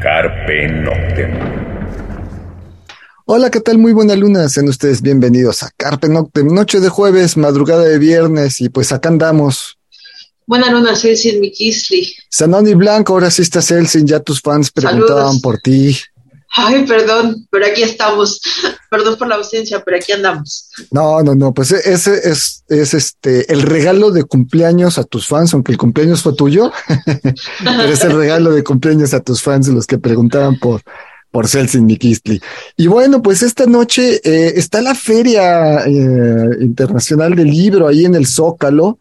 Carpe Noctem. Hola, ¿qué tal? Muy buena luna. Sean ustedes bienvenidos a Carpe Noctem, noche de jueves, madrugada de viernes, y pues acá andamos. Buena luna, Celsin Mikisli. Sanoni Blanco, ahora sí está Celsin, ya tus fans preguntaban Saludos. por ti. Ay, perdón, pero aquí estamos. Perdón por la ausencia, pero aquí andamos. No, no, no, pues ese es, es este el regalo de cumpleaños a tus fans, aunque el cumpleaños fue tuyo, pero es el regalo de cumpleaños a tus fans, los que preguntaban por, por Celsin Mikistli. Y bueno, pues esta noche eh, está la Feria eh, Internacional del Libro ahí en el Zócalo.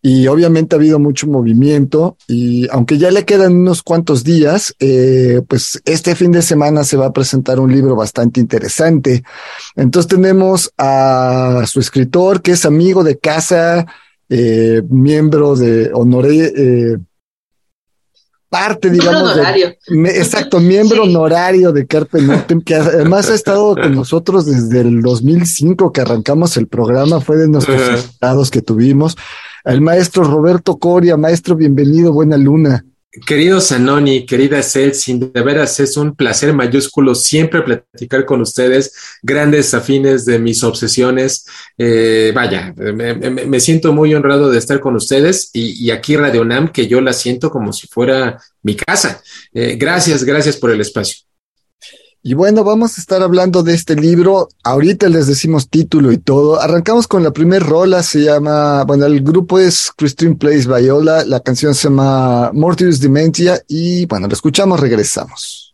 Y obviamente ha habido mucho movimiento y aunque ya le quedan unos cuantos días, eh, pues este fin de semana se va a presentar un libro bastante interesante. Entonces tenemos a su escritor que es amigo de casa, eh, miembro de honoré, eh, parte, Miembro digamos, de- honorario. me- exacto, miembro Sí. honorario de Carpe Noctem, que además ha estado con nosotros desde el 2005 que arrancamos el programa, fue de nuestros invitados que tuvimos. El maestro Roberto Coria, maestro, bienvenido, buena luna. Querido Zanoni, querida Celsin, de veras es un placer mayúsculo siempre platicar con ustedes, grandes afines de mis obsesiones. Eh, vaya, me, siento muy honrado de estar con ustedes y, y aquí Radio Nam, que yo la siento como si fuera mi casa. Eh, gracias, gracias por el espacio. Y bueno, vamos a estar hablando de este libro. Ahorita les decimos título y todo. Arrancamos con la primer rola, se llama, bueno, el grupo es Christine Plays Viola, la canción se llama Mortius Dementia y bueno, lo escuchamos, regresamos.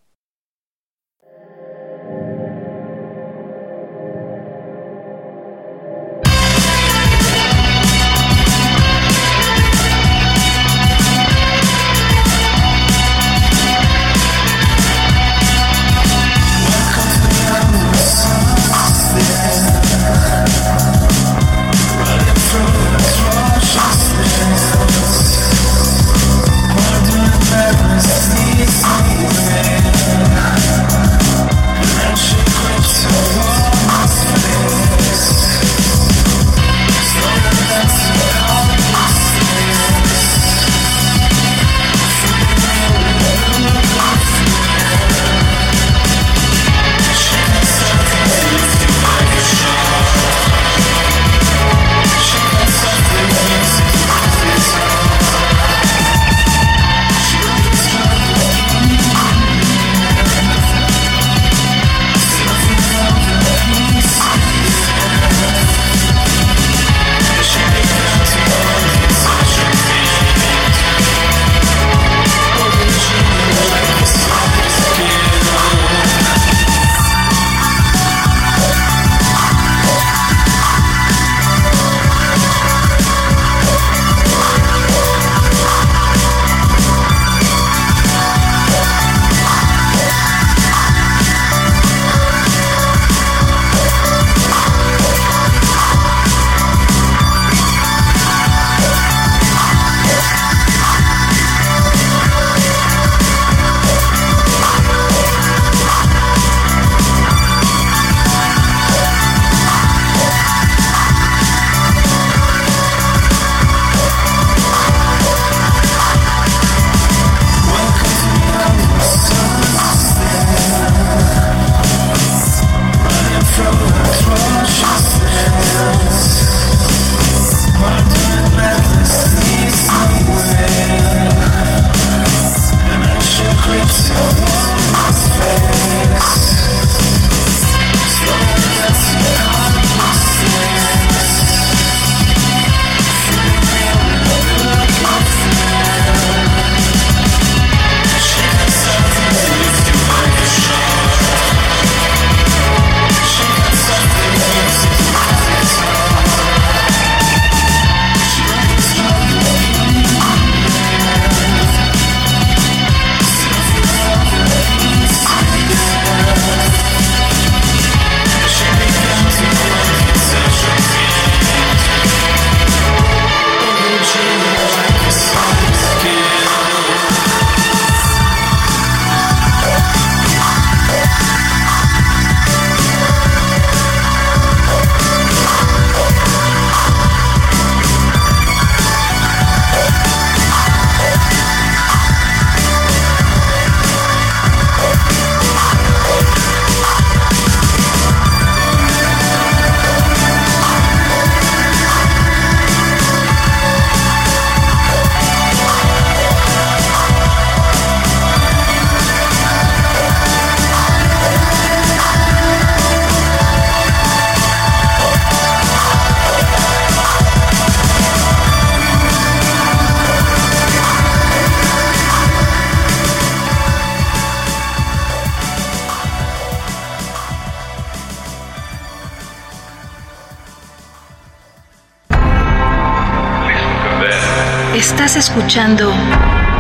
Escuchando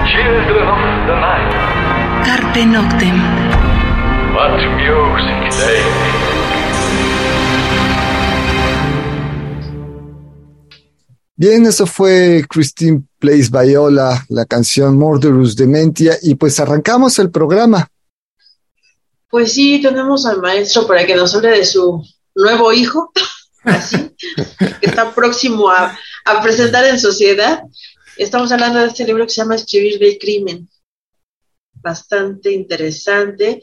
Children of the night, Carpe Noctem. what music. Bien, eso fue Christine Plays Viola, la canción Murderous Dementia, y pues arrancamos el programa. Pues sí, tenemos al maestro para que nos hable de su nuevo hijo, así, que está próximo a, a presentar en sociedad. Estamos hablando de este libro que se llama Escribir del Crimen. Bastante interesante.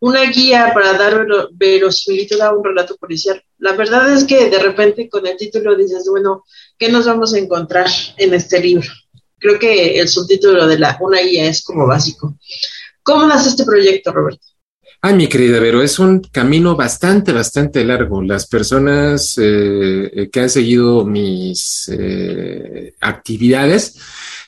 Una guía para dar vero- verosimilitud a un relato policial. La verdad es que de repente con el título dices, bueno, ¿qué nos vamos a encontrar en este libro? Creo que el subtítulo de la una guía es como básico. ¿Cómo nace este proyecto, Roberto? Ay, mi querida Vero, es un camino bastante, bastante largo. Las personas eh, eh, que han seguido mis eh, actividades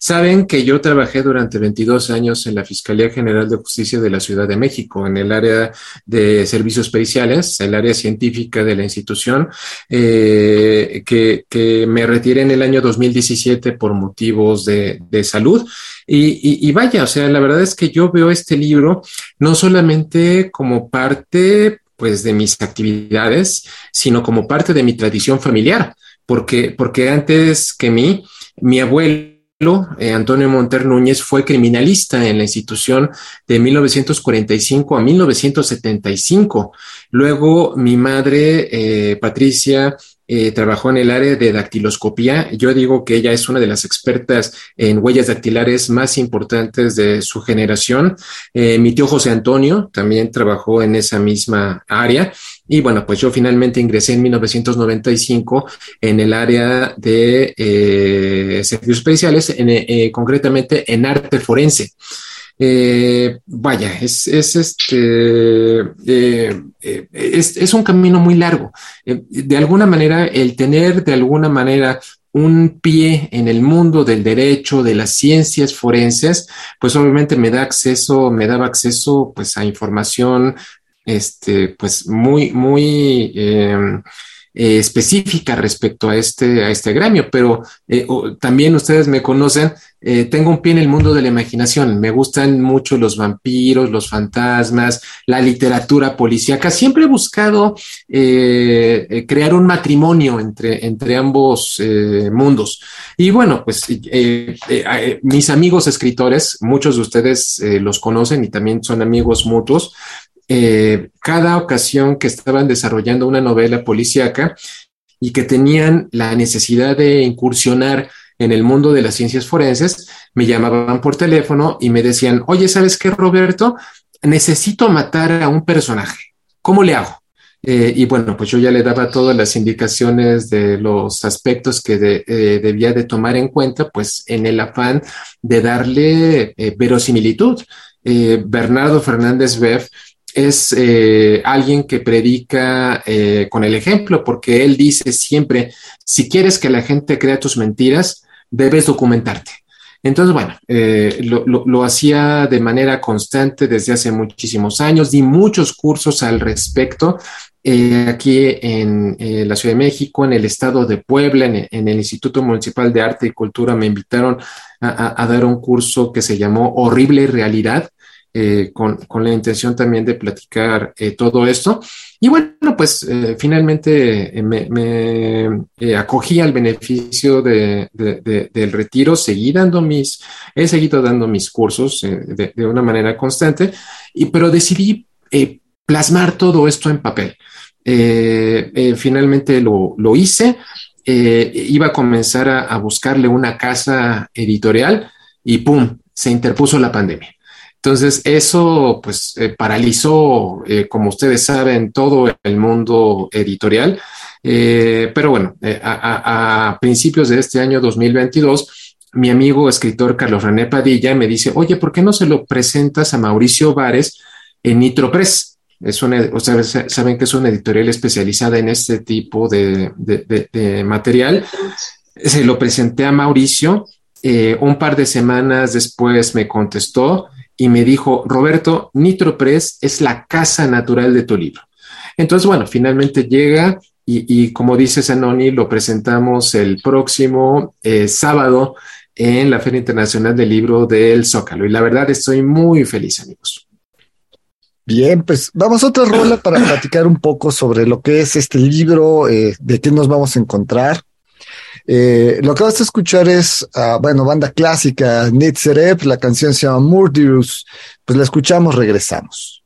saben que yo trabajé durante 22 años en la Fiscalía General de Justicia de la Ciudad de México, en el área de servicios periciales, el área científica de la institución, eh, que, que me retiré en el año 2017 por motivos de, de salud. Y, y, y vaya, o sea, la verdad es que yo veo este libro no solamente como parte pues de mis actividades, sino como parte de mi tradición familiar, porque, porque antes que mí, mi abuelo eh, Antonio Monter Núñez fue criminalista en la institución de 1945 a 1975. Luego mi madre, eh, Patricia, eh, trabajó en el área de dactiloscopía. Yo digo que ella es una de las expertas en huellas dactilares más importantes de su generación. Eh, mi tío José Antonio también trabajó en esa misma área. Y bueno, pues yo finalmente ingresé en 1995 en el área de eh, servicios especiales, en, eh, concretamente en arte forense. Eh, vaya, es, es este, eh, eh, es, es, un camino muy largo. Eh, de alguna manera, el tener de alguna manera un pie en el mundo del derecho, de las ciencias forenses, pues obviamente me da acceso, me daba acceso pues a información, este, pues muy, muy eh, específica respecto a este, a este gremio, pero eh, también ustedes me conocen, eh, tengo un pie en el mundo de la imaginación, me gustan mucho los vampiros, los fantasmas, la literatura policíaca, siempre he buscado crear un matrimonio entre, entre ambos mundos. Y bueno, pues mis amigos escritores, muchos de ustedes los conocen y también son amigos mutuos, eh, cada ocasión que estaban desarrollando una novela policíaca y que tenían la necesidad de incursionar en el mundo de las ciencias forenses, me llamaban por teléfono y me decían, oye, ¿sabes qué, Roberto? Necesito matar a un personaje. ¿Cómo le hago? Eh, y bueno, pues yo ya le daba todas las indicaciones de los aspectos que eh, debía de tomar en cuenta, pues en el afán de darle verosimilitud. Bernardo Fernández Beff es eh, alguien que predica eh, con el ejemplo, porque él dice siempre, si quieres que la gente crea tus mentiras, debes documentarte. Entonces, bueno, eh, lo, lo, hacía de manera constante desde hace muchísimos años, di muchos cursos al respecto aquí en la Ciudad de México, en el estado de Puebla, en, el Instituto Municipal de Arte y Cultura, me invitaron a dar un curso que se llamó Horrible Realidad, eh, con, con, la intención también de platicar eh, todo esto. Y bueno, pues eh, finalmente me, me eh, acogí al beneficio de, de, de, del retiro, seguí dando mis, he seguido dando mis cursos eh, de, una manera constante, y, pero decidí eh, plasmar todo esto en papel. Eh, finalmente lo, lo hice, iba a comenzar a, a buscarle una casa editorial y ¡pum! se interpuso la pandemia. Entonces, eso pues eh, paralizó, eh, como ustedes saben, todo el mundo editorial. Eh, pero bueno, a, principios de este año 2022, mi amigo escritor Carlos René Padilla me dice, oye, ¿por qué no se lo presentas a Mauricio Vares en Nitropress? Es una, sea, saben que es una editorial especializada en este tipo de material. Se lo presenté a Mauricio. un par de semanas después me contestó y me dijo, Roberto, Nitropress es la casa natural de tu libro. Entonces, bueno, finalmente llega y, y como dice Zanoni, lo presentamos el próximo eh, sábado en la Feria Internacional del Libro del Zócalo. Y la verdad estoy muy feliz, amigos. Bien, pues vamos a otra rola para platicar un poco sobre lo que es este libro, eh, de qué nos vamos a encontrar. Eh, lo que vas a escuchar es, uh, bueno, banda clásica, Nitzerep, la canción se llama Murderous. Pues la escuchamos, regresamos.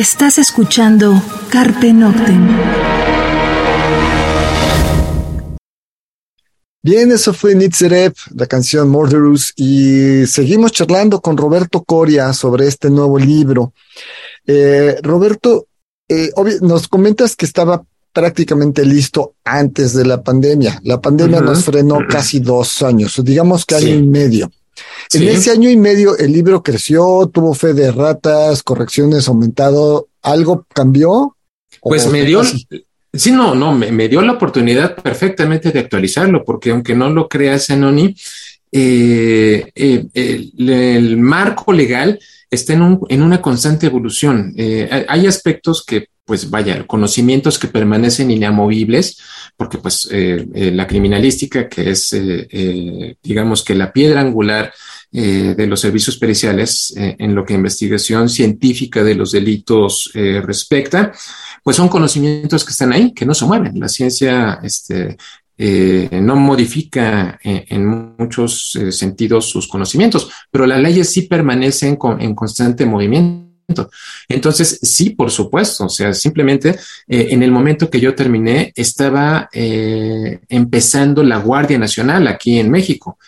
Estás escuchando Carpe Noctem. Bien, eso fue Nitzerep, la canción Murderous, y seguimos charlando con Roberto Coria sobre este nuevo libro. Eh, Roberto, eh, nos comentas que estaba prácticamente listo antes de la pandemia. La pandemia nos frenó casi dos años, digamos que año y medio. En ese año y medio el libro creció, tuvo fe de ratas, correcciones aumentado, ¿algo cambió? Pues me dio, sí, no, no, me, dio la oportunidad perfectamente de actualizarlo, porque aunque no lo creas, Anoni, eh, eh, el, marco legal está en, un, en una constante evolución. Eh, hay aspectos que, pues vaya, conocimientos que permanecen inamovibles, porque pues la criminalística, que es, digamos que la piedra angular eh, de los servicios periciales eh, en lo que investigación científica de los delitos eh, respecta, pues son conocimientos que están ahí, que no se mueven. La ciencia este, no modifica en muchos sentidos sus conocimientos, pero las leyes sí permanecen en constante movimiento. Entonces, sí, por supuesto, o sea, simplemente en el momento que yo terminé, estaba empezando la Guardia Nacional aquí en México.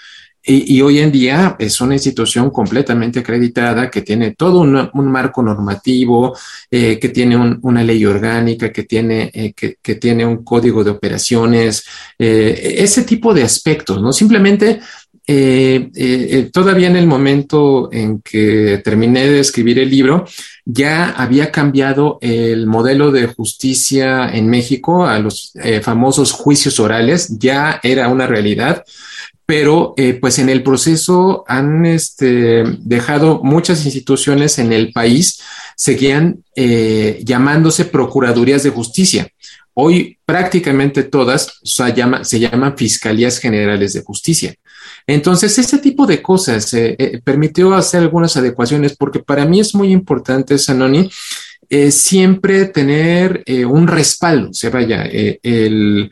Y, hoy en día es una institución completamente acreditada que tiene todo un marco normativo, eh, que tiene una ley orgánica, que tiene, eh, que, tiene un código de operaciones, eh, ese tipo de aspectos, ¿no? Simplemente todavía en el momento en que terminé de escribir el libro, ya había cambiado el modelo de justicia en México a los famosos juicios orales, ya era una realidad pero eh, pues en el proceso han este, dejado muchas instituciones en el país, seguían eh, llamándose Procuradurías de Justicia. Hoy prácticamente todas se llaman Fiscalías Generales de Justicia. Entonces, ese tipo de cosas eh, permitió hacer algunas adecuaciones porque para mí es muy importante, Sanoni, siempre tener un respaldo. O sea, vaya, el,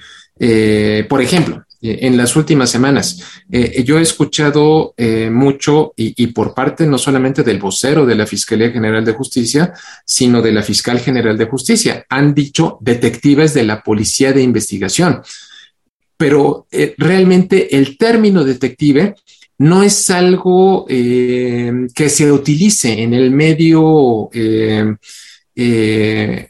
por ejemplo, eh, en las últimas semanas. Eh, yo he escuchado eh, mucho y, por parte no solamente del vocero de la Fiscalía General de Justicia, sino de la Fiscal General de Justicia. Han dicho detectives de la Policía de Investigación. Pero realmente el término detective no es algo que se utilice en el medio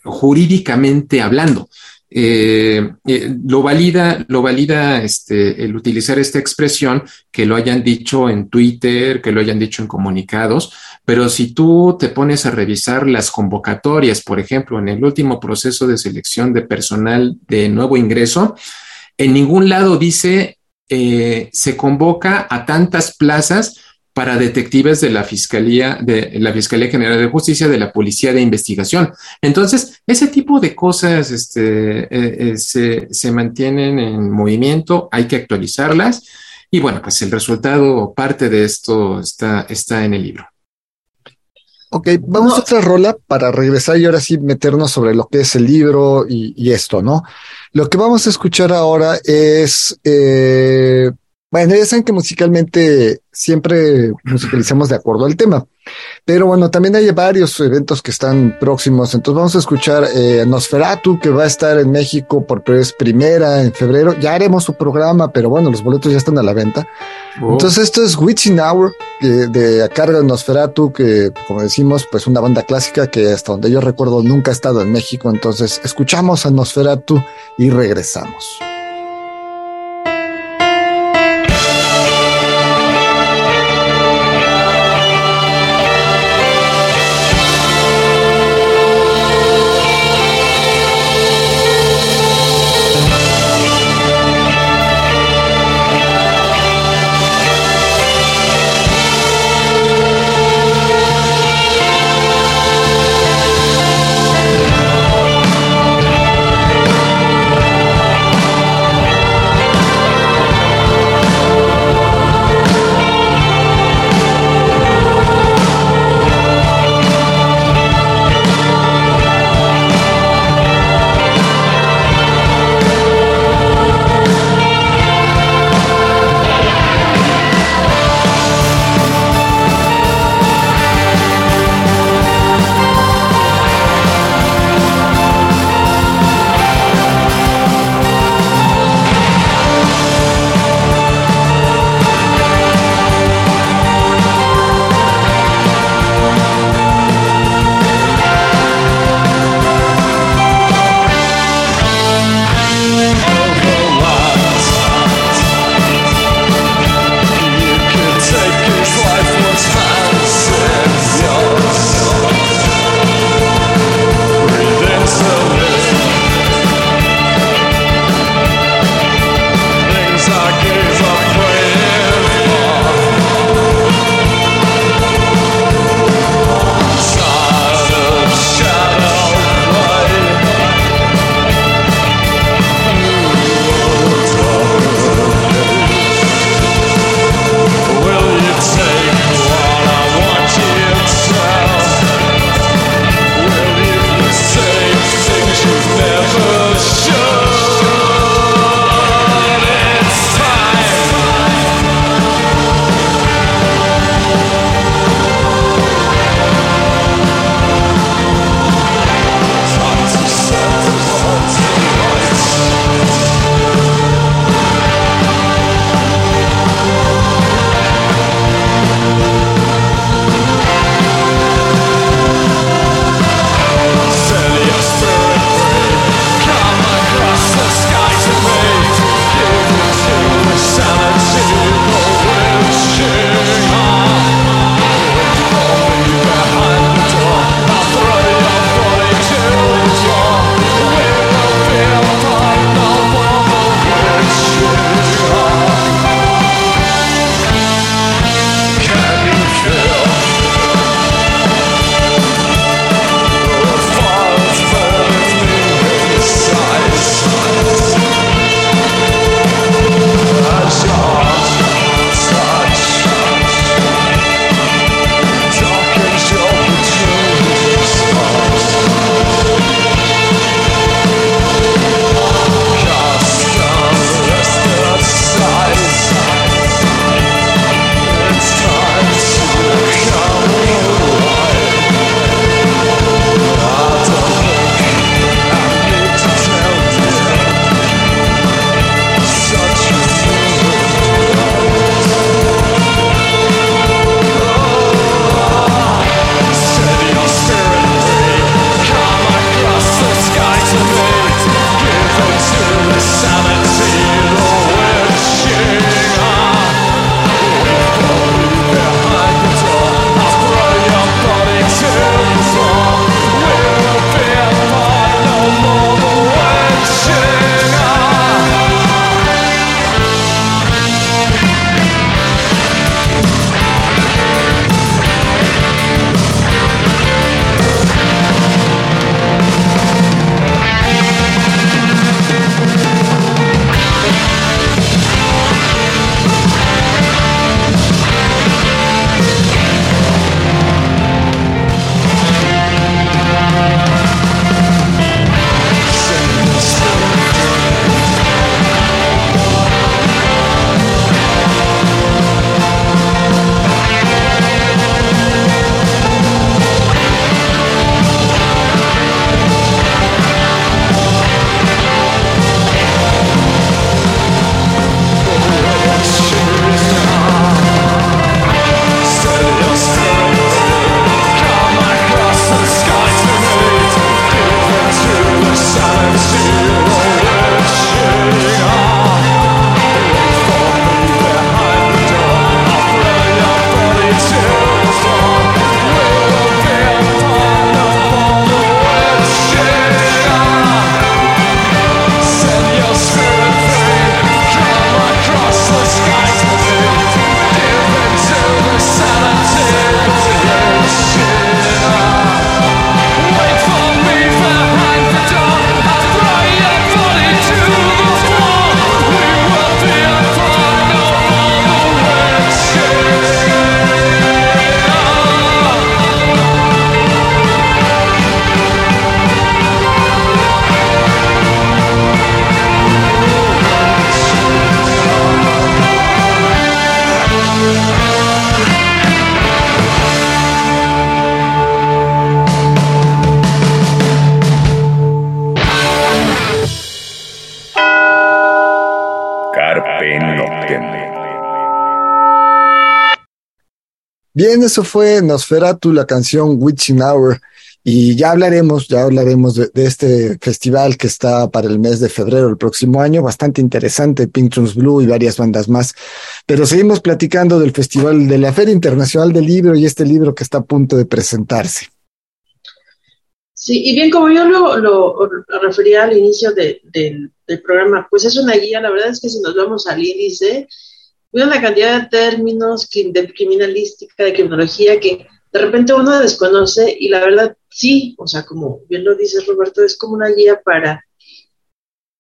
jurídicamente hablando. Eh, eh, lo valida, lo valida este, el utilizar esta expresión, que lo hayan dicho en Twitter, que lo hayan dicho en comunicados, pero si tú te pones a revisar las convocatorias, por ejemplo, en el último proceso de selección de personal de nuevo ingreso, en ningún lado dice eh, se convoca a tantas plazas para detectives de la Fiscalía, de la Fiscalía General de Justicia, de la Policía de Investigación. Entonces, ese tipo de cosas este, eh, eh, se, mantienen en movimiento, hay que actualizarlas y bueno, pues el resultado, parte de esto está, está en el libro. Ok, vamos a otra rola para regresar y ahora sí meternos sobre lo que es el libro y, esto, ¿no? Lo que vamos a escuchar ahora es eh, bueno, ya saben que musicalmente siempre musicalizamos de acuerdo al tema, pero bueno, también hay varios eventos que están próximos, entonces vamos a escuchar eh, Nosferatu, que va a estar en México por vez primera en febrero, ya haremos su programa, pero bueno, los boletos ya están a la venta. Oh. Entonces esto es Witching Hour, de a cargo de Nosferatu, que como decimos, pues una banda clásica que hasta donde yo recuerdo nunca ha estado en México, entonces escuchamos a Nosferatu y regresamos. Bien, eso fue Nosferatu, la canción Witching Hour. Y ya hablaremos, ya hablaremos de, este festival que está para el mes de febrero del próximo año, bastante interesante, Pinktons Blue y varias bandas más. Pero seguimos platicando del festival de la Feria Internacional del Libro y este libro que está a punto de presentarse. Sí, y bien, como yo lo, lo, refería al inicio de, de, del programa, pues es una guía, la verdad es que si nos vamos al índice, hay una cantidad de términos de criminalística, de criminología que de repente uno desconoce y la verdad sí, o sea, como bien lo dices Roberto, es como una guía para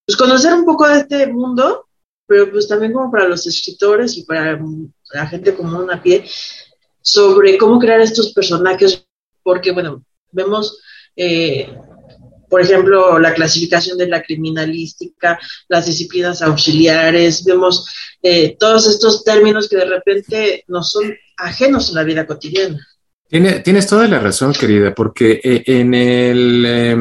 pues, conocer un poco de este mundo, pero pues también como para los escritores y para la gente común a pie, sobre cómo crear estos personajes, porque bueno, vemos, eh, por ejemplo, la clasificación de la criminalística, las disciplinas auxiliares, vemos eh, todos estos términos que de repente no son ajenos en la vida cotidiana. Tiene, tienes toda la razón, querida, porque eh, en el eh,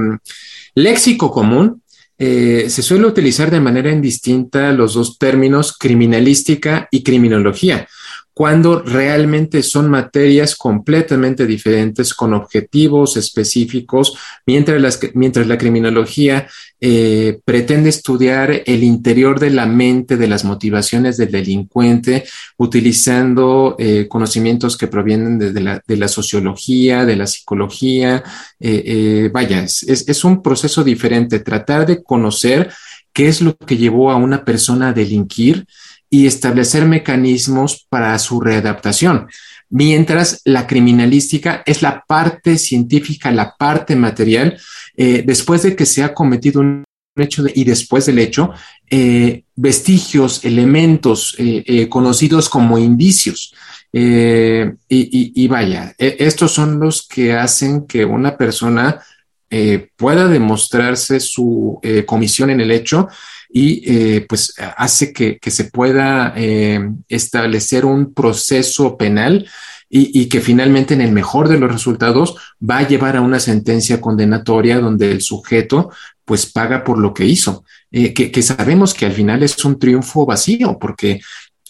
léxico común eh, se suele utilizar de manera indistinta los dos términos criminalística y criminología cuando realmente son materias completamente diferentes con objetivos específicos, mientras, mientras la criminología eh, pretende estudiar el interior de la mente, de las motivaciones del delincuente, utilizando eh, conocimientos que provienen de, la, sociología, de la psicología. Eh, vaya, es un proceso diferente, tratar de conocer qué es lo que llevó a una persona a delinquir y establecer mecanismos para su readaptación. Mientras la criminalística es la parte científica, la parte material, eh, después de que se ha cometido un hecho y después del hecho, eh, vestigios, elementos eh, conocidos como indicios. Y, vaya, estos son los que hacen que una persona pueda demostrarse su comisión en el hecho y eh, pues hace que, que se pueda eh, establecer un proceso penal y, y, que finalmente en el mejor de los resultados va a llevar a una sentencia condenatoria donde el sujeto pues paga por lo que hizo, eh, que, que sabemos que al final es un triunfo vacío porque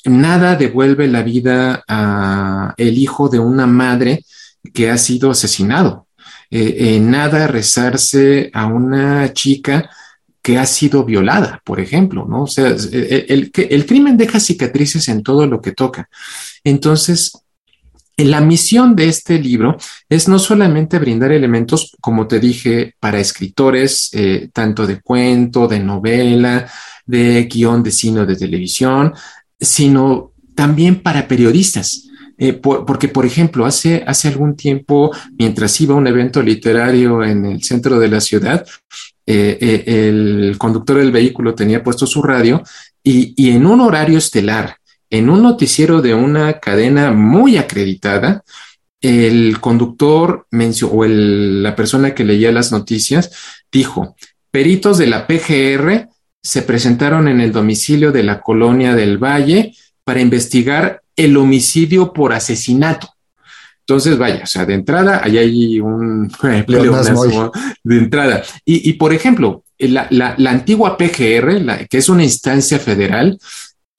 nada devuelve la vida a el hijo de una madre que ha sido asesinado. Nada rezarse a una chica que ha sido violada, por ejemplo, ¿no? O sea, el, el, el, crimen deja cicatrices en todo lo que toca. Entonces, la misión de este libro es no solamente brindar elementos, como te dije, para escritores, eh, tanto de cuento, de novela, de guion de cine de televisión, sino también para periodistas. Eh, por, porque, por ejemplo, hace, hace algún tiempo, mientras iba a un evento literario en el centro de la ciudad, eh, eh, el conductor del vehículo tenía puesto su radio y, en un horario estelar, en un noticiero de una cadena muy acreditada, el conductor mencionó, o el, la persona que leía las noticias dijo, peritos de la PGR se presentaron en el domicilio de la colonia del Valle para investigar el homicidio por asesinato. Entonces, vaya, o sea, de entrada, ahí hay un pleonasmo de entrada. Y, y, por ejemplo, la, la, la antigua PGR, la, que es una instancia federal,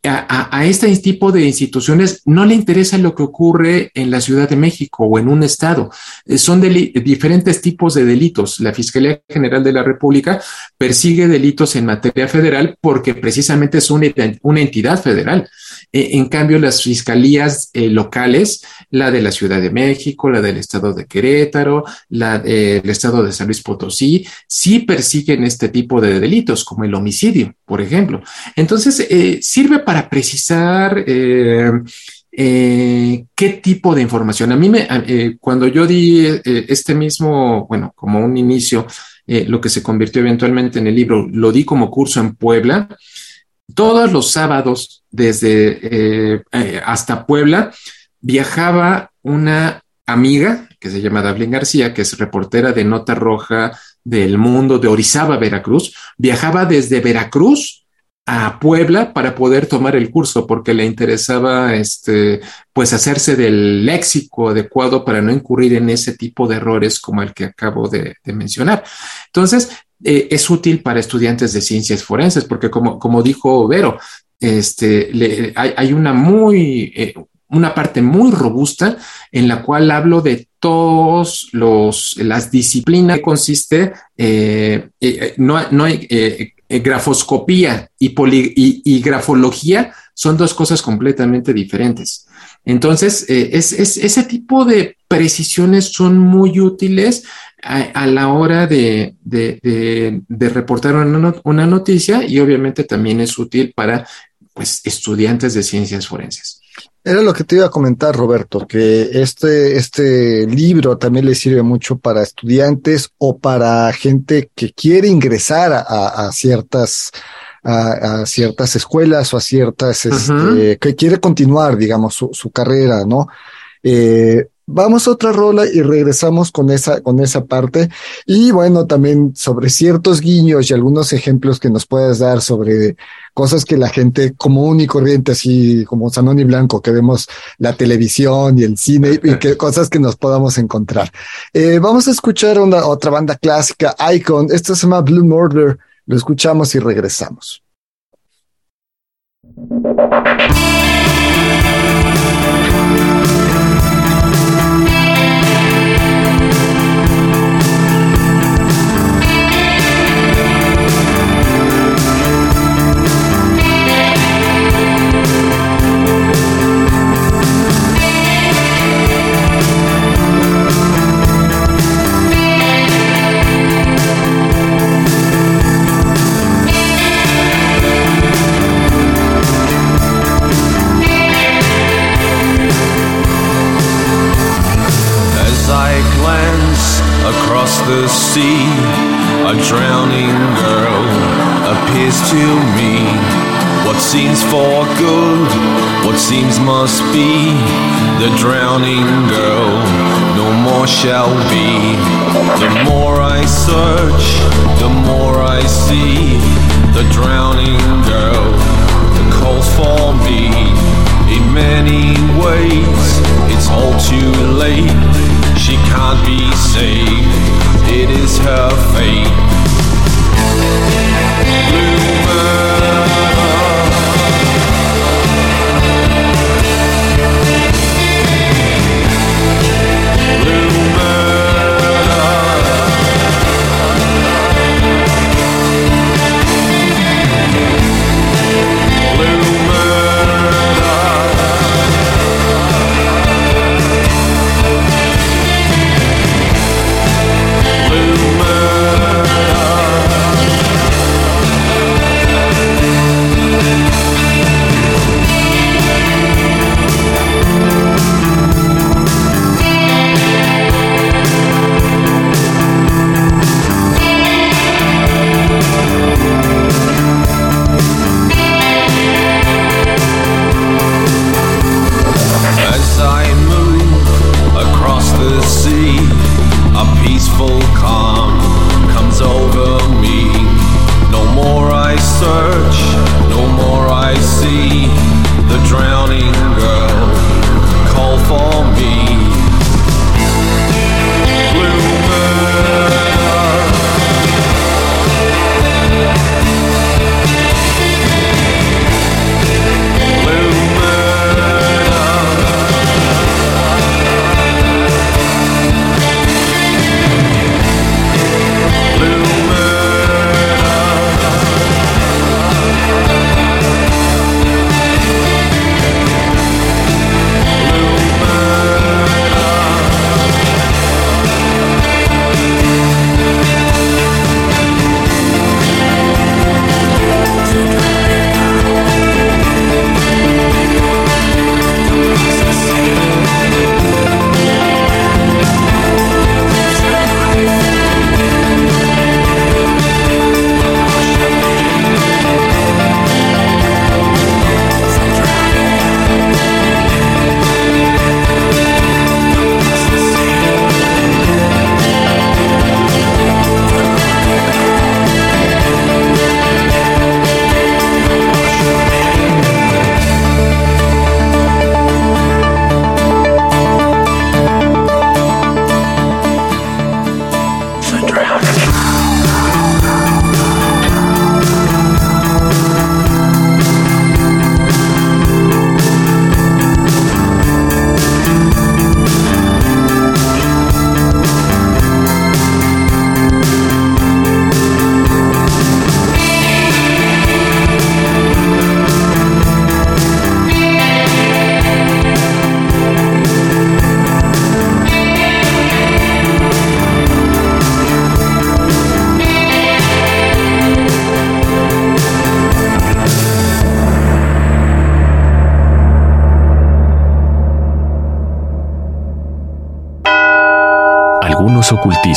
a, a, este tipo de instituciones no le interesa lo que ocurre en la Ciudad de México o en un estado. Eh, son diferentes tipos de delitos. La Fiscalía General de la República persigue delitos en materia federal porque precisamente es una, una entidad federal. Eh, en cambio, las fiscalías eh, locales, la de la Ciudad de México, la del estado de Querétaro, la del estado de San Luis Potosí, sí persiguen este tipo de delitos, como el homicidio, por ejemplo. Entonces, sirve para precisar eh, eh, qué tipo de información. A mí, me, eh, cuando yo di eh, este mismo, bueno, como un inicio, eh, lo que se convirtió eventualmente en el libro, lo di como curso en Puebla. Todos los sábados, desde hasta Puebla, viajaba una amiga que se llama Dablin García, que es reportera de Nota Roja del Mundo de Orizaba, Veracruz. Viajaba desde Veracruz a Puebla para poder tomar el curso porque le interesaba este pues hacerse del léxico adecuado para no incurrir en ese tipo de errores como el que acabo de mencionar. Entonces, eh, es útil para estudiantes de ciencias forenses porque como, como dijo Vero, este, hay, hay una muy, eh, una parte muy robusta en la cual hablo de todos los, las disciplinas que consiste, eh, eh, no, no hay eh, grafoscopía y, poli- y, grafología son dos cosas completamente diferentes. Entonces, eh, es, es- ese tipo de precisiones son muy útiles a, la hora de, reportar una, una noticia y obviamente también es útil para pues, estudiantes de ciencias forenses. Era lo que te iba a comentar, Roberto, que este, este libro también le sirve mucho para estudiantes o para gente que quiere ingresar a, ciertas, a, a ciertas escuelas o a ciertas, este, que quiere continuar, digamos, su, su carrera, ¿no? Eh, vamos a otra rola y regresamos con esa, con esa parte. Y bueno, también sobre ciertos guiños y algunos ejemplos que nos puedas dar sobre cosas que la gente común y corriente, así como Sanón y Blanco, que vemos la televisión y el cine y que cosas que nos podamos encontrar. Eh, vamos a escuchar una otra banda clásica, Icon. Esta se llama Blue Murder. Lo escuchamos y regresamos. Across the sea, a drowning girl appears to me. What seems for good, what seems must be. The drowning girl no more shall be. The more I search, the more I see. The drowning girl calls for me. In many ways, it's all too late. She can't be saved. It is her fate. Blue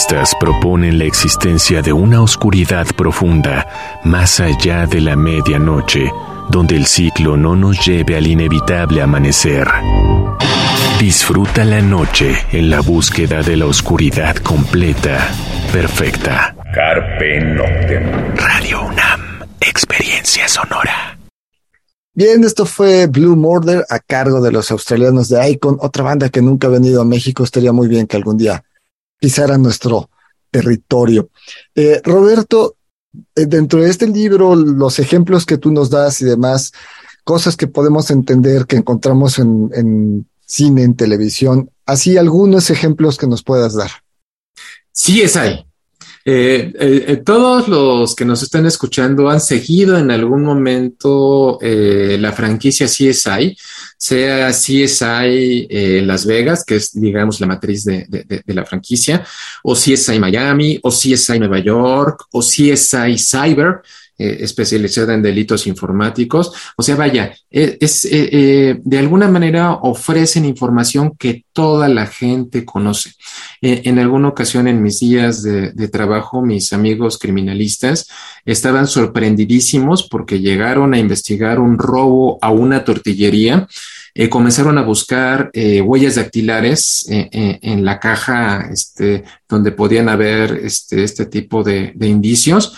ocultistas proponen la existencia de una oscuridad profunda más allá de la medianoche, donde el ciclo no nos lleve al inevitable amanecer. Disfruta la noche en la búsqueda de la oscuridad completa, perfecta. Carpe Noctem. Radio UNAM, experiencia sonora. Bien, esto fue Blue Murder a cargo de los australianos de Icon, otra banda que nunca ha venido a México. Estaría muy bien que algún día pisara nuestro territorio. Eh, Roberto, eh, dentro de este libro, los ejemplos que tú nos das y demás, cosas que podemos entender que encontramos en, en cine, en televisión, así algunos ejemplos que nos puedas dar. Sí, es ahí. Eh, eh, eh, todos los que nos están escuchando han seguido en algún momento eh, la franquicia CSI, sea CSI Las Vegas, que es, digamos, la matriz de, la franquicia, o CSI Miami, o CSI Nueva York, o CSI Cyber, eh, especializada en delitos informáticos. O sea, vaya, eh, es, eh, de alguna manera ofrecen información que toda la gente conoce. en alguna ocasión en mis días de, trabajo, mis amigos criminalistas estaban sorprendidísimos porque llegaron a investigar un robo a una tortillería. Comenzaron a buscar huellas dactilares en la caja este, donde podían haber este, este tipo de indicios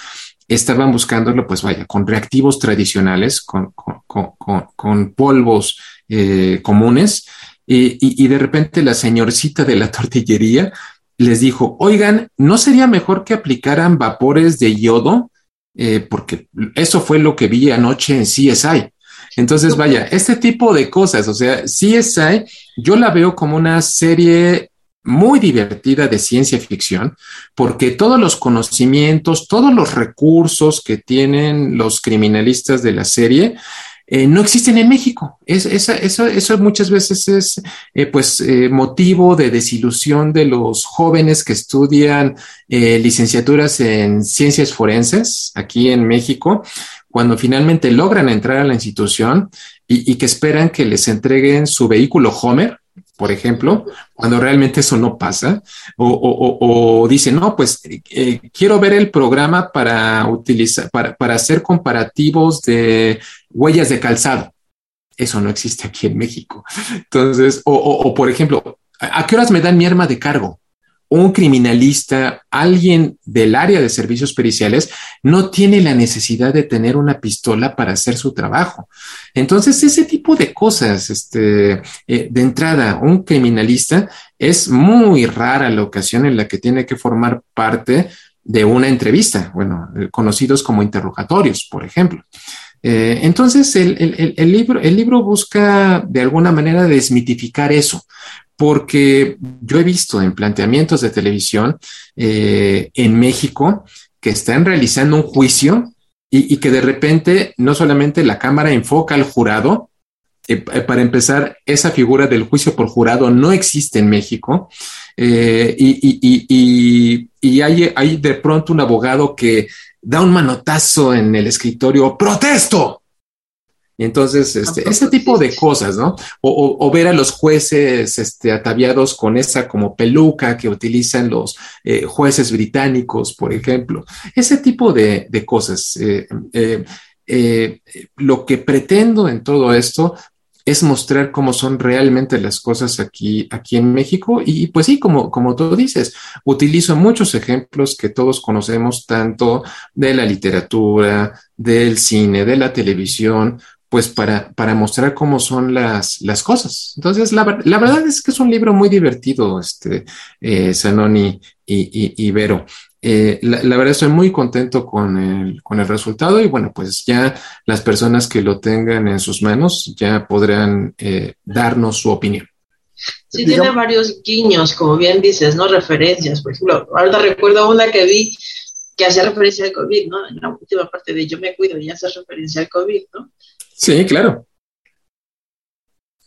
estaban buscándolo, pues vaya, con reactivos tradicionales, con, con, con, con polvos eh, comunes, y, y, de repente la señorcita de la tortillería les dijo, oigan, ¿no sería mejor que aplicaran vapores de yodo? Eh, porque eso fue lo que vi anoche en CSI. Entonces, vaya, este tipo de cosas, o sea, CSI, yo la veo como una serie muy divertida de ciencia ficción, porque todos los conocimientos, todos los recursos que tienen los criminalistas de la serie, eh, no existen en México. Es, eso, eso, muchas veces es eh, pues eh, motivo de desilusión de los jóvenes que estudian eh, licenciaturas en ciencias forenses aquí en México, cuando finalmente logran entrar a la institución y, y que esperan que les entreguen su vehículo Homer, por ejemplo, cuando realmente eso no pasa, o, o, o dicen, no, pues eh, quiero ver el programa para utilizar, para, para hacer comparativos de huellas de calzado. Eso no existe aquí en México. Entonces, o, o, por ejemplo, ¿a qué horas me dan mi arma de cargo? Un criminalista, alguien del área de servicios periciales, no tiene la necesidad de tener una pistola para hacer su trabajo. Entonces, ese tipo de cosas, este, eh, de entrada, un criminalista es muy rara la ocasión en la que tiene que formar parte de una entrevista, bueno, eh, conocidos como interrogatorios, por ejemplo. Eh, entonces, el, libro, el libro busca de alguna manera desmitificar eso, porque yo he visto en planteamientos de televisión eh, en México que están realizando un juicio y, que de repente no solamente la cámara enfoca al jurado, eh, para empezar, esa figura del juicio por jurado no existe en México eh, y, hay, de pronto un abogado que da un manotazo en el escritorio, protesto, entonces, este, ese tipo de cosas, ¿no? O, o, o, ver a los jueces este, ataviados con esa como peluca que utilizan los eh, jueces británicos, por ejemplo. Ese tipo de, de cosas. Eh, eh, eh lo que pretendo en todo esto es mostrar cómo son realmente las cosas aquí, aquí en México. Y pues sí, como, como tú dices, utilizo muchos ejemplos que todos conocemos, tanto de la literatura, del cine, de la televisión, pues para, para mostrar cómo son las, las cosas. Entonces, la, la, verdad es que es un libro muy divertido, este, eh, Zanoni y, y, y Vero. Eh, la, la, verdad estoy muy contento con el, con el resultado y bueno, pues ya las personas que lo tengan en sus manos ya podrán eh, darnos su opinión. Sí, tiene varios guiños, como bien dices, ¿no? Referencias. Por ejemplo, ahora recuerdo una que vi que hacía referencia al COVID, ¿no? En la última parte de Yo me cuido y hace referencia al COVID, ¿no? Sí, claro.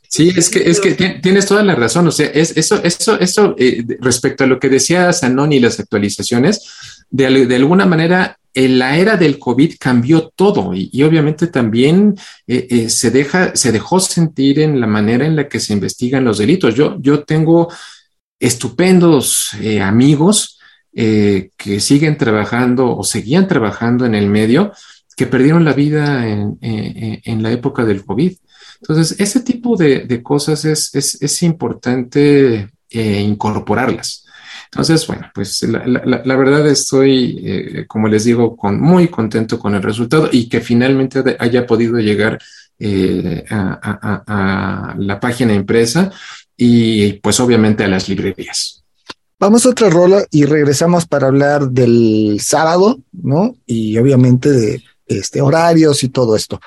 Sí, es que, es que tienes toda la razón. O sea, es eso, eso, eso, eh, respecto a lo que decía Sanoni y las actualizaciones, de, alguna manera, en la era del COVID cambió todo y, obviamente también eh, eh, se deja, se dejó sentir en la manera en la que se investigan los delitos. Yo, yo tengo estupendos eh, amigos que siguen trabajando o seguían trabajando en el medio, que perdieron la vida en, en- en la época del COVID. Entonces, ese tipo de, de cosas es, es, es importante eh, incorporarlas. Entonces, bueno, pues la, la- verdad estoy, eh, como les digo, con, muy contento con el resultado y que finalmente haya podido llegar eh, a- a la página impresa y pues obviamente a las librerías. Vamos a otra rola y regresamos para hablar del sábado, ¿no? Y obviamente de este horarios y todo esto.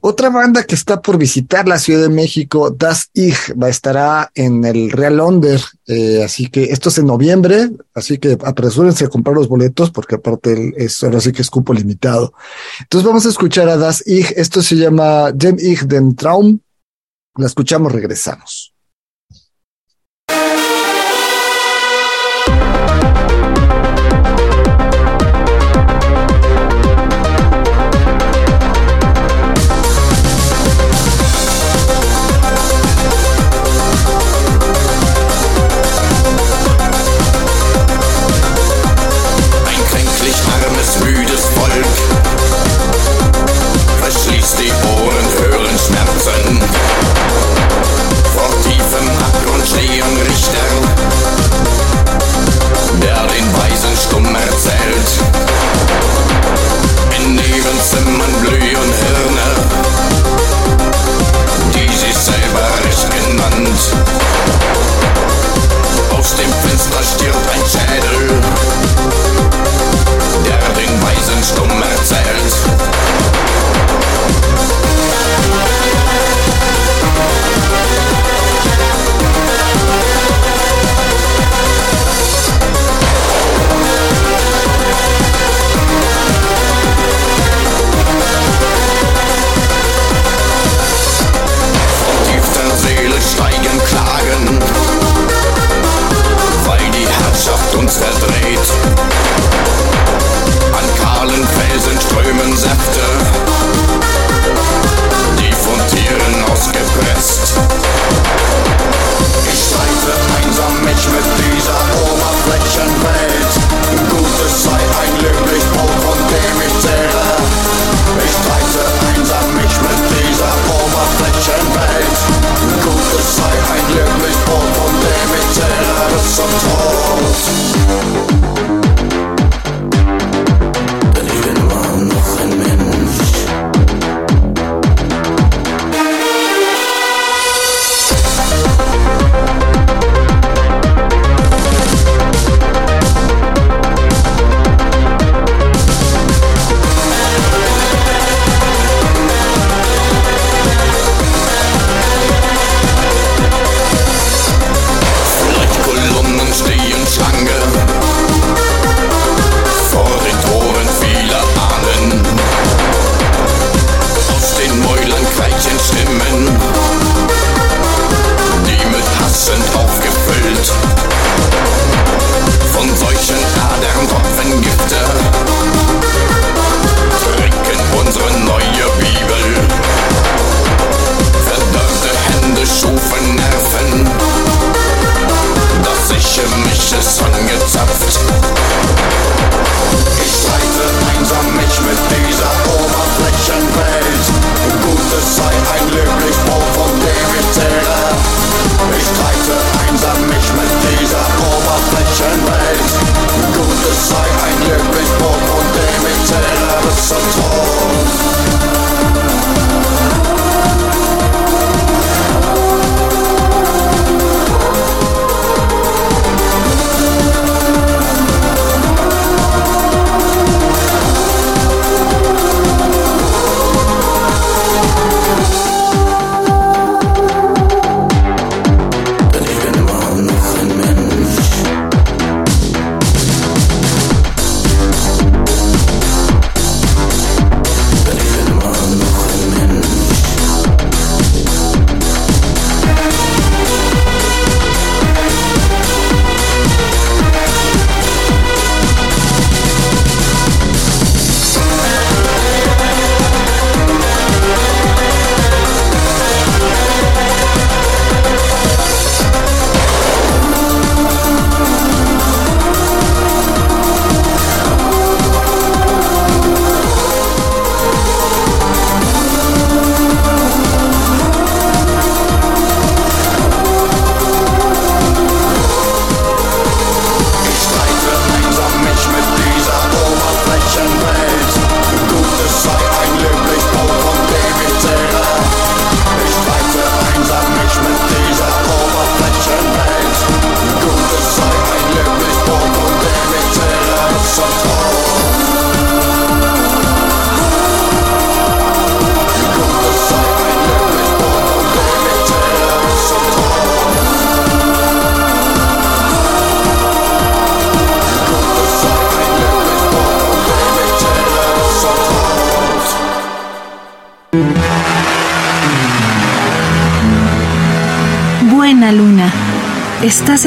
Otra banda que está por visitar la Ciudad de México, Das Ich, va estará en el Real Onder, eh, así que esto es en noviembre, así que apresúrense a comprar los boletos porque aparte es ahora sí que es cupo limitado. Entonces vamos a escuchar a Das Ich, esto se llama Dem Ich den Traum. La escuchamos, regresamos. Uns verdreht. An kahlen Felsen strömen Säfte, die von Tieren ausgepresst.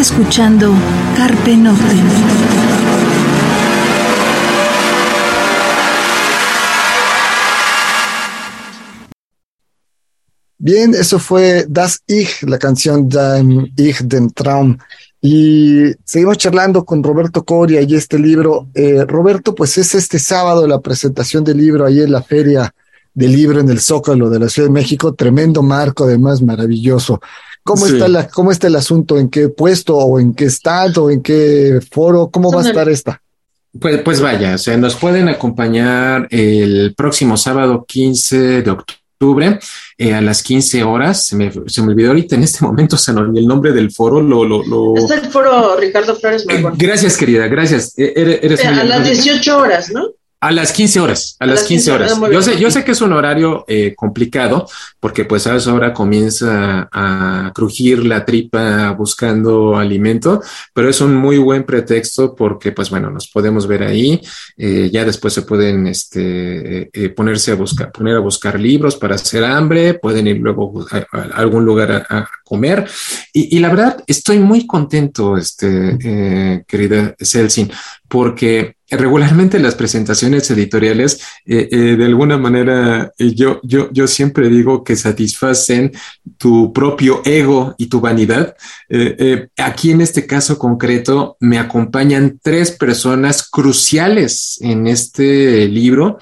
Escuchando Carpe Noctem. Bien, eso fue Das Ich, la canción Dein Ich den Traum. Y seguimos charlando con Roberto Coria y este libro. Eh, Roberto, pues es este sábado la presentación del libro ahí en la feria del libro en el Zócalo de la Ciudad de México. Tremendo marco, además maravilloso. ¿Cómo, Sí. está la, ¿Cómo está el asunto? ¿En qué puesto o en qué estado, en qué foro? ¿Cómo va a estar esta? Pues, pues vaya, o sea, nos pueden acompañar el próximo sábado 15 de octubre eh, a las 15 horas. Se me, se me olvidó ahorita en este momento se me olvidó el nombre del foro. Lo, lo, lo- Es el foro Ricardo Flores Eh. Gracias, querida, gracias. Eh, Eres, eres muy A las amable. 18 horas, ¿no? A las 15 horas, a, A las las 15 15 horas. Yo sé, yo sé que es un horario eh, complicado porque pues a esa hora comienza a crujir la tripa buscando alimento, pero es un muy buen pretexto porque pues bueno, nos podemos ver ahí, eh, ya después se pueden este, eh, ponerse a buscar, poner a buscar libros para hacer hambre, pueden ir luego a, a algún lugar a, a comer. Y, y la verdad estoy muy contento, este, querida Celsin, porque regularmente las presentaciones editoriales, eh, eh, de alguna manera, eh, yo, yo, yo siempre digo que satisfacen tu propio ego y tu vanidad. Aquí en este caso concreto me acompañan tres personas cruciales en este libro,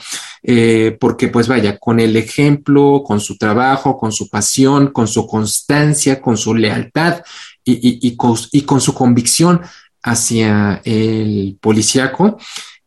porque pues vaya, con el ejemplo, con su trabajo, con su pasión, con su constancia, con su lealtad y, y con, y con su convicción hacia el policíaco,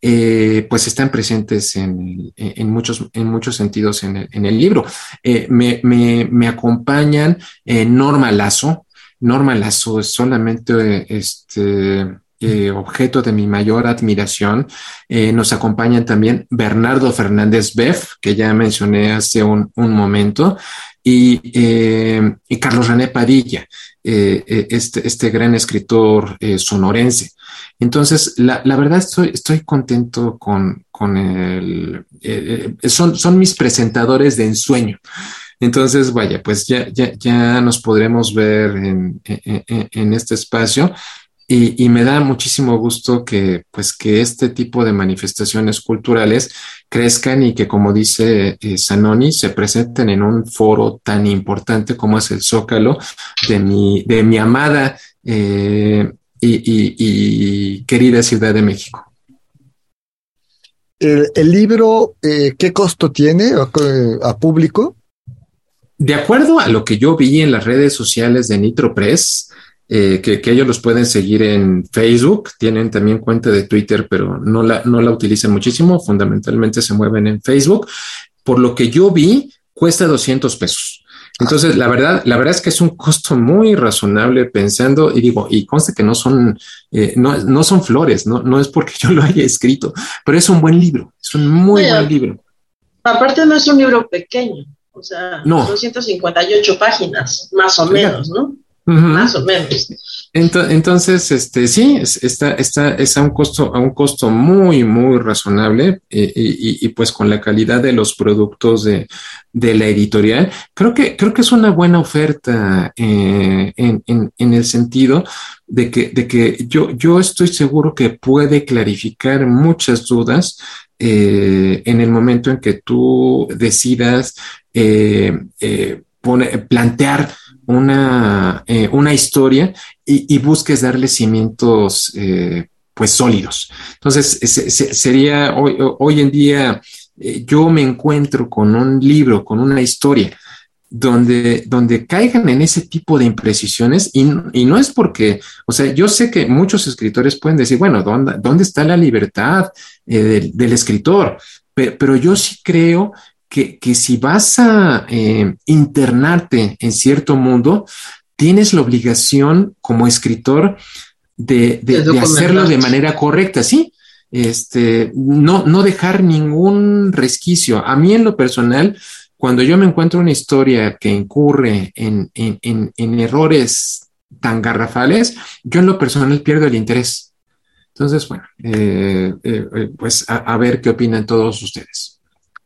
eh, pues están presentes en, en, muchos, en muchos sentidos en el, libro. Eh, me, acompañan eh, Norma Lazo. Norma Lazo es solamente este, eh, objeto de mi mayor admiración. Eh, nos acompañan también Bernardo Fernández Beff, que ya mencioné hace un momento, y, eh, y, Carlos René Padilla, eh, este, este, gran escritor eh, sonorense. Entonces, la, la, verdad estoy, estoy contento con, con el... Eh, son, son mis presentadores de ensueño. Entonces, vaya, pues ya, ya, ya nos podremos ver en, en este espacio. Y, y, me da muchísimo gusto que, pues, que este tipo de manifestaciones culturales crezcan y que, como dice eh, Zanoni, se presenten en un foro tan importante como es el Zócalo de mi, de mi amada eh, y, y, y, querida Ciudad de México. El, el libro, eh, ¿qué costo tiene a público? De acuerdo a lo que yo vi en las redes sociales de Nitro Press, eh, que, que, ellos los pueden seguir en Facebook, tienen también cuenta de Twitter, pero no la, no la utilizan muchísimo, fundamentalmente se mueven en Facebook. Por lo que yo vi, cuesta 200 pesos. Entonces, la verdad, la verdad es que es un costo muy razonable pensando, y digo, y conste que no son, eh, no, no son flores, no, no es porque yo lo haya escrito, pero es un buen libro, es un muy Oye, buen libro. Aparte no es un libro pequeño, o sea, No. 258 páginas, más o menos, ¿no? Uh -huh. Más o menos. Entonces, este, sí, está, está, es a un costo, a un costo muy, muy razonable eh, y, y, pues con la calidad de los productos de, de, la editorial, creo que, creo que es una buena oferta eh, en, en, en, el sentido de que, de que yo, yo estoy seguro que puede clarificar muchas dudas eh, en el momento en que tú decidas eh, pone, plantear una, eh, una historia y, busques darle cimientos eh, pues sólidos. Entonces, se, se, sería hoy, hoy, en día, eh, yo me encuentro con un libro, con una historia, donde, donde caigan en ese tipo de imprecisiones y, y, no es porque, o sea, yo sé que muchos escritores pueden decir, bueno, ¿dónde, dónde está la libertad del, del, escritor? Pero, pero yo sí creo que, que si vas a eh, internarte en cierto mundo, tienes la obligación como escritor de, de, de hacerlo de manera correcta, ¿sí? Este, no, no dejar ningún resquicio. A mí en lo personal, cuando yo me encuentro una historia que incurre en, en, en, en errores tan garrafales, yo en lo personal pierdo el interés. Entonces, bueno, eh, eh, pues a, a ver qué opinan todos ustedes.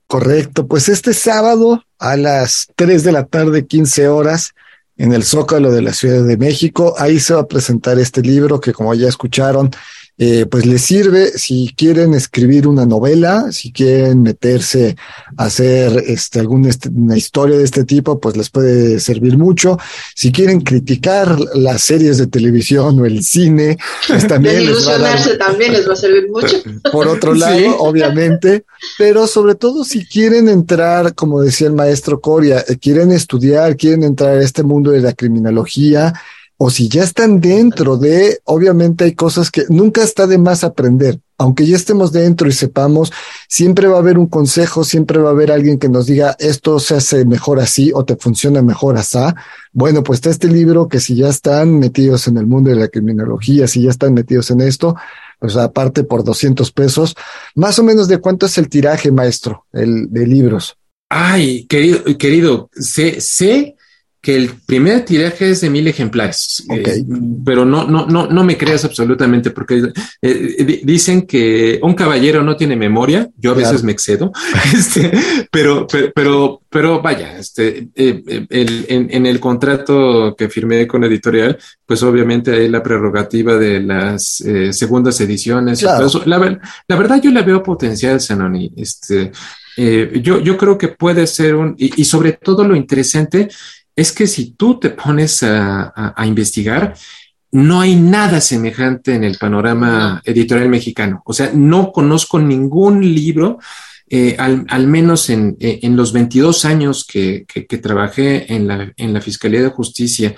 Correcto, pues este sábado a las 3 de la tarde, 15 horas, en el Zócalo de la Ciudad de México. Ahí se va a presentar este libro que como ya escucharon, eh, pues les sirve si quieren escribir una novela, si quieren meterse a hacer este, alguna una historia de este tipo, pues les puede servir mucho. Si quieren criticar las series de televisión o el cine, pues también, les va, a también les va a servir mucho. Por otro lado, obviamente, pero sobre todo si quieren entrar, como decía el maestro Coria, eh, quieren estudiar, quieren entrar a este mundo de la criminología, o si ya están dentro de, obviamente hay cosas que nunca está de más aprender. Aunque ya estemos dentro y sepamos, siempre va a haber un consejo, siempre va a haber alguien que nos diga esto se hace mejor así o te funciona mejor así. Bueno, pues está este libro que si ya están metidos en el mundo de la criminología, si ya están metidos en esto, pues aparte por 200 pesos, más o menos de cuánto es el tiraje, maestro, el de libros. Ay, querido, querido, sé, sé que el primer tiraje es de mil ejemplares, eh, pero no, no, no, no me creas absolutamente porque eh, dicen que un caballero no tiene memoria. Yo a veces me excedo, este, pero, pero, pero, vaya, este, eh, en, el contrato que firmé con editorial, pues obviamente hay la prerrogativa de las segundas ediciones. La, la, verdad, yo la veo potencial, Sanoni. Este, yo, yo creo que puede ser un, y sobre todo lo interesante es que si tú te pones a, investigar, no hay nada semejante en el panorama editorial mexicano. O sea, no conozco ningún libro, eh, al, menos en, los 22 años que, trabajé en la, en la, Fiscalía de Justicia,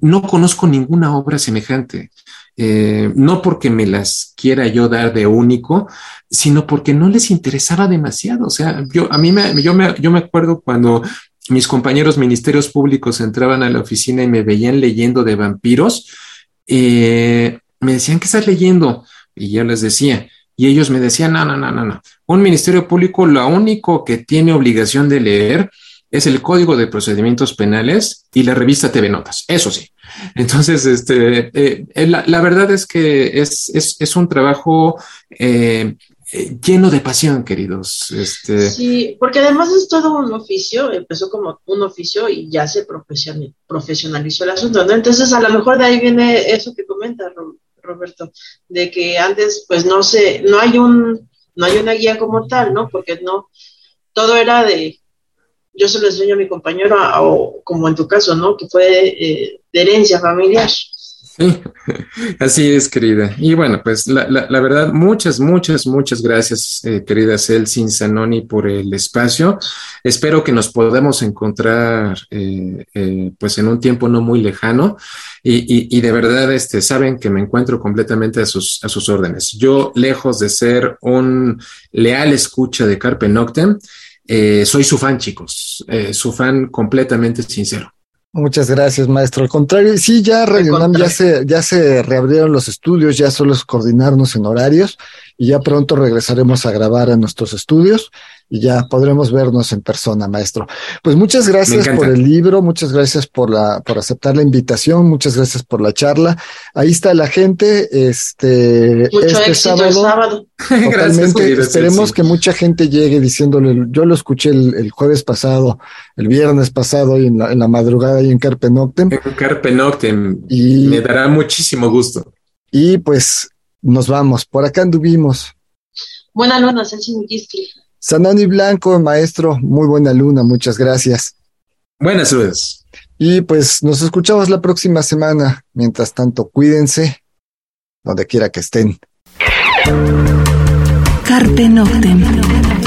no conozco ninguna obra semejante. Eh, no porque me las quiera yo dar de único, sino porque no les interesaba demasiado. O sea, yo a mí me, yo me, yo me acuerdo cuando mis compañeros ministerios públicos entraban a la oficina y me veían leyendo de vampiros, eh, me decían, ¿qué estás leyendo? Y yo les decía, y ellos me decían, no, no, no, no, no. Un ministerio público lo único que tiene obligación de leer es el Código de Procedimientos Penales y la revista TV Notas. Eso sí. Entonces, este, eh, la, verdad es que es, es, un trabajo eh, eh, lleno de pasión, queridos. Este... Sí, porque además es todo un oficio, empezó como un oficio y ya se profesionalizó el asunto, ¿no? Entonces, a lo mejor de ahí viene eso que comenta Roberto, de que antes, pues no sé, no hay un, no hay una guía como tal, ¿no? Porque no, todo era de, yo se lo enseño a mi compañero, o como en tu caso, ¿no? Que fue eh, de herencia familiar. Sí, así es, querida. Y bueno, pues la, la, verdad, muchas, muchas, muchas gracias, eh, querida Celsin Zanoni, por el espacio. Espero que nos podamos encontrar eh, eh, pues en un tiempo no muy lejano. Y, y, de verdad, este, saben que me encuentro completamente a sus, a sus órdenes. Yo, lejos de ser un leal escucha de Carpe Noctem, soy su fan, chicos, su fan completamente sincero. Muchas gracias, maestro. Al contrario, sí, ya Radio ya se, ya se reabrieron los estudios, ya solo es coordinarnos en horarios y ya pronto regresaremos a grabar a nuestros estudios y ya podremos vernos en persona, maestro. Pues muchas gracias por el libro, muchas gracias por la, por aceptar la invitación, muchas gracias por la charla. Ahí está la gente, este, este sábado. Totalmente. Esperemos que mucha gente llegue diciéndole, yo lo escuché el, jueves pasado, el viernes pasado y en la, en la madrugada y en Carpe Noctem. En Carpe Noctem. Y me dará muchísimo gusto. Y pues nos vamos. Por acá anduvimos. Buena luna, Sanoni Blanco, maestro, muy buena luna, muchas gracias. Buenas noches. Y pues nos escuchamos la próxima semana. Mientras tanto, cuídense donde quiera que estén. Carpe Noctem.